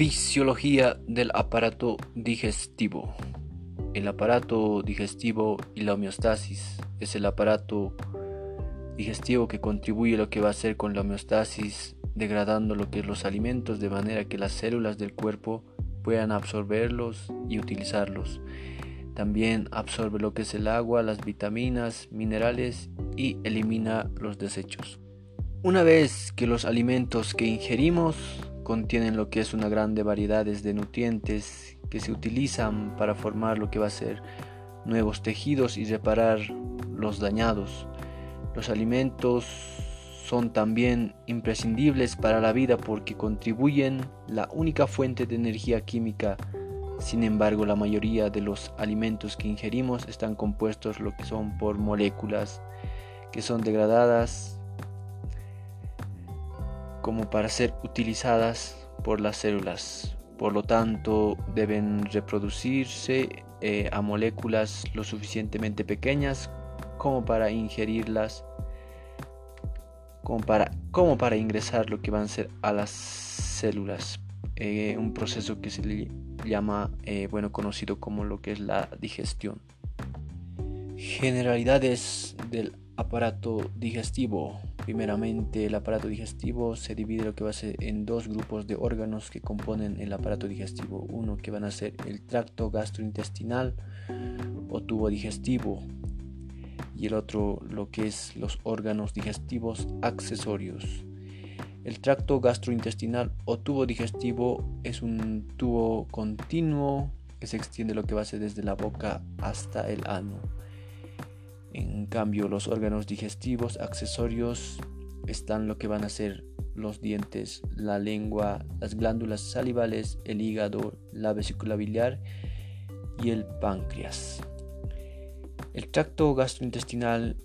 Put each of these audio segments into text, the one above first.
Fisiología del aparato digestivo. El aparato digestivo y la homeostasis es el aparato digestivo que contribuye a lo que va a hacer con la homeostasis, degradando lo que es los alimentos de manera que las células del cuerpo puedan absorberlos y utilizarlos. También absorbe lo que es el agua, las vitaminas, minerales y elimina los desechos. Una vez que los alimentos que ingerimos contienen lo que es una grande variedad de nutrientes que se utilizan para formar lo que va a ser nuevos tejidos y reparar los dañados. Los alimentos son también imprescindibles para la vida porque contribuyen la única fuente de energía química. Sin embargo, la mayoría de los alimentos que ingerimos están compuestos lo que son por moléculas que son degradadas como para ser utilizadas por las células. Por lo tanto, deben reproducirse eh, a moléculas lo suficientemente pequeñas como para ingerirlas, como para, como para ingresar lo que van a ser a las células. Eh, un proceso que se le llama, eh, bueno, conocido como lo que es la digestión. Generalidades del aparato digestivo. Primeramente, el aparato digestivo se divide lo que va a ser en dos grupos de órganos que componen el aparato digestivo. Uno que van a ser el tracto gastrointestinal o tubo digestivo y el otro lo que es los órganos digestivos accesorios. El tracto gastrointestinal o tubo digestivo es un tubo continuo que se extiende lo que va a ser desde la boca hasta el ano en cambio, los órganos digestivos accesorios están lo que van a ser los dientes, la lengua, las glándulas salivales, el hígado, la vesícula biliar y el páncreas. El tracto gastrointestinal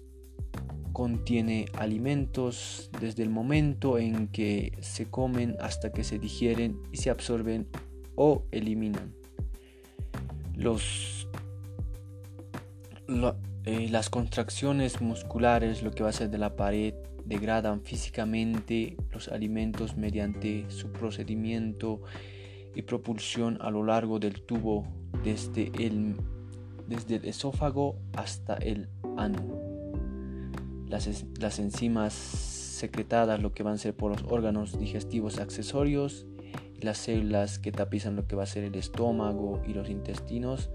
contiene alimentos desde el momento en que se comen hasta que se digieren y se absorben o eliminan. Los, eh, las contracciones musculares, lo que va a ser de la pared, degradan físicamente los alimentos mediante su procedimiento y propulsión a lo largo del tubo desde el, desde el esófago hasta el ano. Las, las enzimas secretadas, lo que van a ser por los órganos digestivos accesorios, las células que tapizan lo que va a ser el estómago y los intestinos,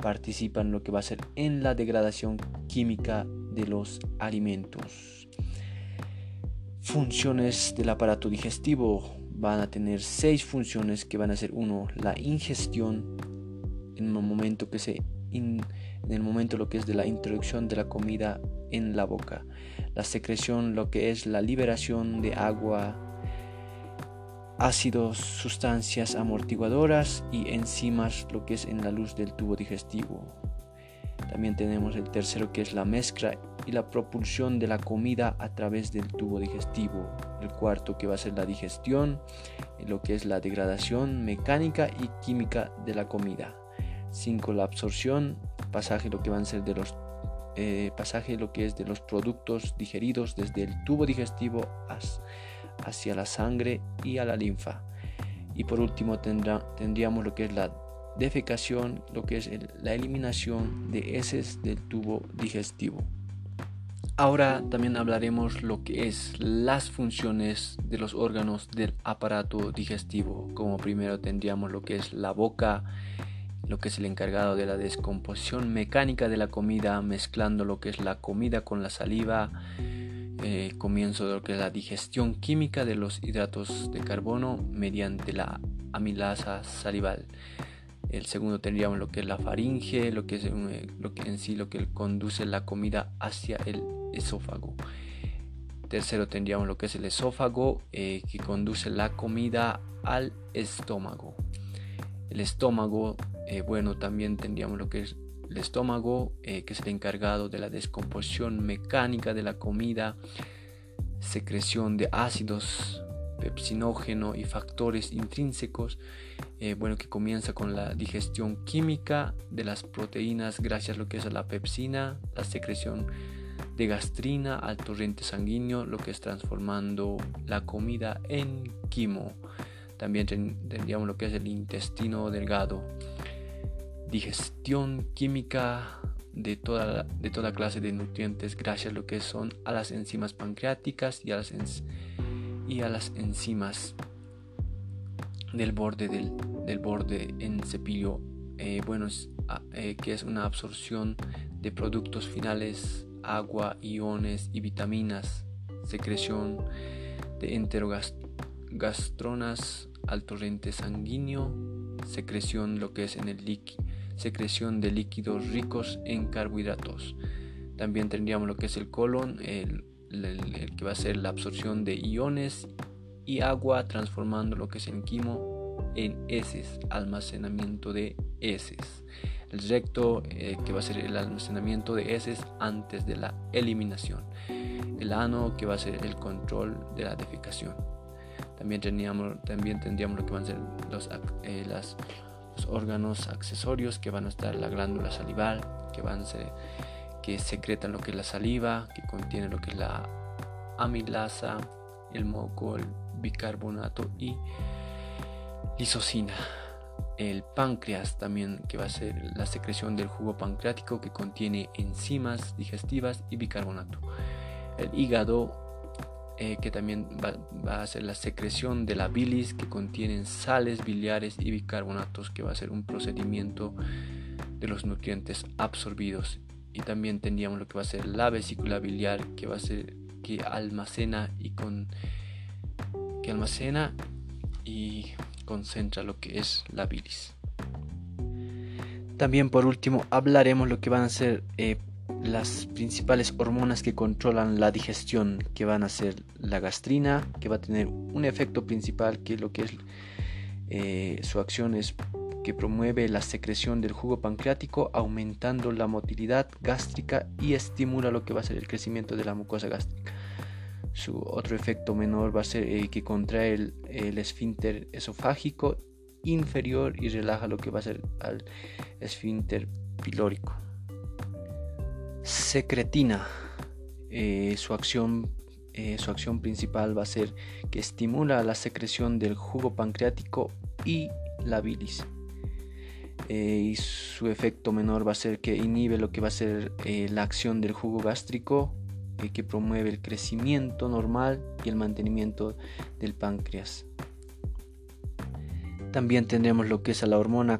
participan lo que va a ser en la degradación química de los alimentos. Funciones del aparato digestivo van a tener seis funciones que van a ser uno la ingestión en el momento en lo que es de la introducción de la comida en la boca la secreción lo que es la liberación de agua ácidos, sustancias amortiguadoras y enzimas, lo que es en la luz del tubo digestivo. También tenemos el tercero que es la mezcla y la propulsión de la comida a través del tubo digestivo. El cuarto que va a ser la digestión, lo que es la degradación mecánica y química de la comida. Cinco La absorción, pasaje lo que van a ser de los eh, pasaje lo que es de los productos digeridos desde el tubo digestivo hasta hacia la sangre y a la linfa. Y por último tendríamos lo que es la defecación, lo que es la eliminación de heces del tubo digestivo. Ahora también hablaremos lo que es las funciones de los órganos del aparato digestivo. Como primero tendríamos lo que es la boca, lo que es el encargado de la descomposición mecánica de la comida, mezclando lo que es la comida con la saliva, eh, comienzo de lo que es la digestión química de los hidratos de carbono mediante la amilasa salival. El segundo tendríamos lo que es la faringe, lo que es eh, lo que en sí lo que conduce la comida hacia el esófago. Tercero tendríamos lo que es el esófago eh, que conduce la comida al estómago. El estómago, bueno, también tendríamos lo que es el estómago, eh, que es el encargado de la descomposición mecánica de la comida, secreción de ácidos, pepsinógeno y factores intrínsecos, eh, bueno, que comienza con la digestión química de las proteínas gracias a lo que es la pepsina, la secreción de gastrina al torrente sanguíneo, lo que es transformando la comida en quimo. También tendríamos lo que es el intestino delgado. Digestión química de toda, de toda clase de nutrientes gracias a lo que son a las enzimas pancreáticas y a las, y a las enzimas del borde del, del borde en cepillo eh, ah, eh, que es una absorción de productos finales agua iones y vitaminas secreción de enterogastronas al torrente sanguíneo secreción lo que es en el líquido secreción de líquidos ricos en carbohidratos. También tendríamos lo que es el colon, el, que va a ser la absorción de iones y agua, transformando lo que es el quimo en heces, almacenamiento de heces. El recto, eh, que va a ser el almacenamiento de heces antes de la eliminación. El ano, que va a ser el control de la defecación. También, tendríamos, también tendríamos lo que van a ser eh, las órganos accesorios que van a estar la glándula salival, que van a ser, que secretan lo que es la saliva, que contiene lo que es la amilasa, el moco, el bicarbonato y lisocina. El páncreas también que va a ser la secreción del jugo pancreático que contiene enzimas digestivas y bicarbonato. El hígado eh, que también va, a ser la secreción de la bilis que contienen sales biliares y bicarbonatos, que va a ser un procedimiento de los nutrientes absorbidos. Y también tendríamos lo que va a ser la vesícula biliar, que va a ser que almacena y con que almacena y concentra lo que es la bilis. También por último hablaremos lo que van a ser eh, las principales hormonas que controlan la digestión, que van a ser la gastrina, que va a tener un efecto principal, que lo que es eh, su acción es que promueve la secreción del jugo pancreático, aumentando la motilidad gástrica y estimula lo que va a ser el crecimiento de la mucosa gástrica. Su otro efecto menor va a ser eh, que contrae el, el esfínter esofágico inferior y relaja lo que va a ser al esfínter pilórico. Secretina. Eh, su, acción, eh, su acción principal va a ser que estimula la secreción del jugo pancreático y la bilis. Eh, y su efecto menor va a ser que inhibe lo que va a ser la acción del jugo gástrico, que promueve el crecimiento normal y el mantenimiento del páncreas. También tendremos lo que es a la hormona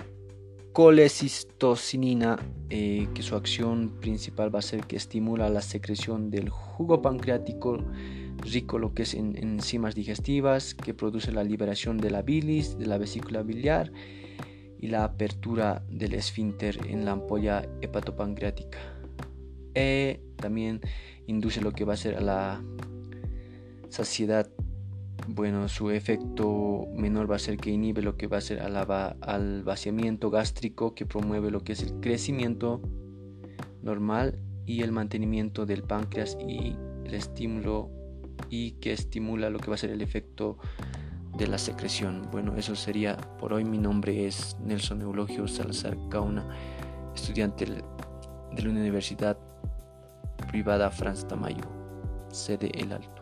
colecistocinina, eh, que su acción principal va a ser que estimula la secreción del jugo pancreático rico lo que es en, enzimas digestivas, que produce la liberación de la bilis, de la vesícula biliar y la apertura del esfínter en la ampolla hepatopancreática. E también induce lo que va a ser la saciedad bueno, su efecto menor va a ser que inhibe lo que va a ser al vaciamiento gástrico, que promueve lo que es el crecimiento normal y el mantenimiento del páncreas y el estímulo y que estimula lo que va a ser el efecto de la secreción. Bueno, eso sería por hoy. Mi nombre es Nelson Eulogio Salazar Cauna, estudiante de la Universidad Privada Franz Tamayo, sede El Alto.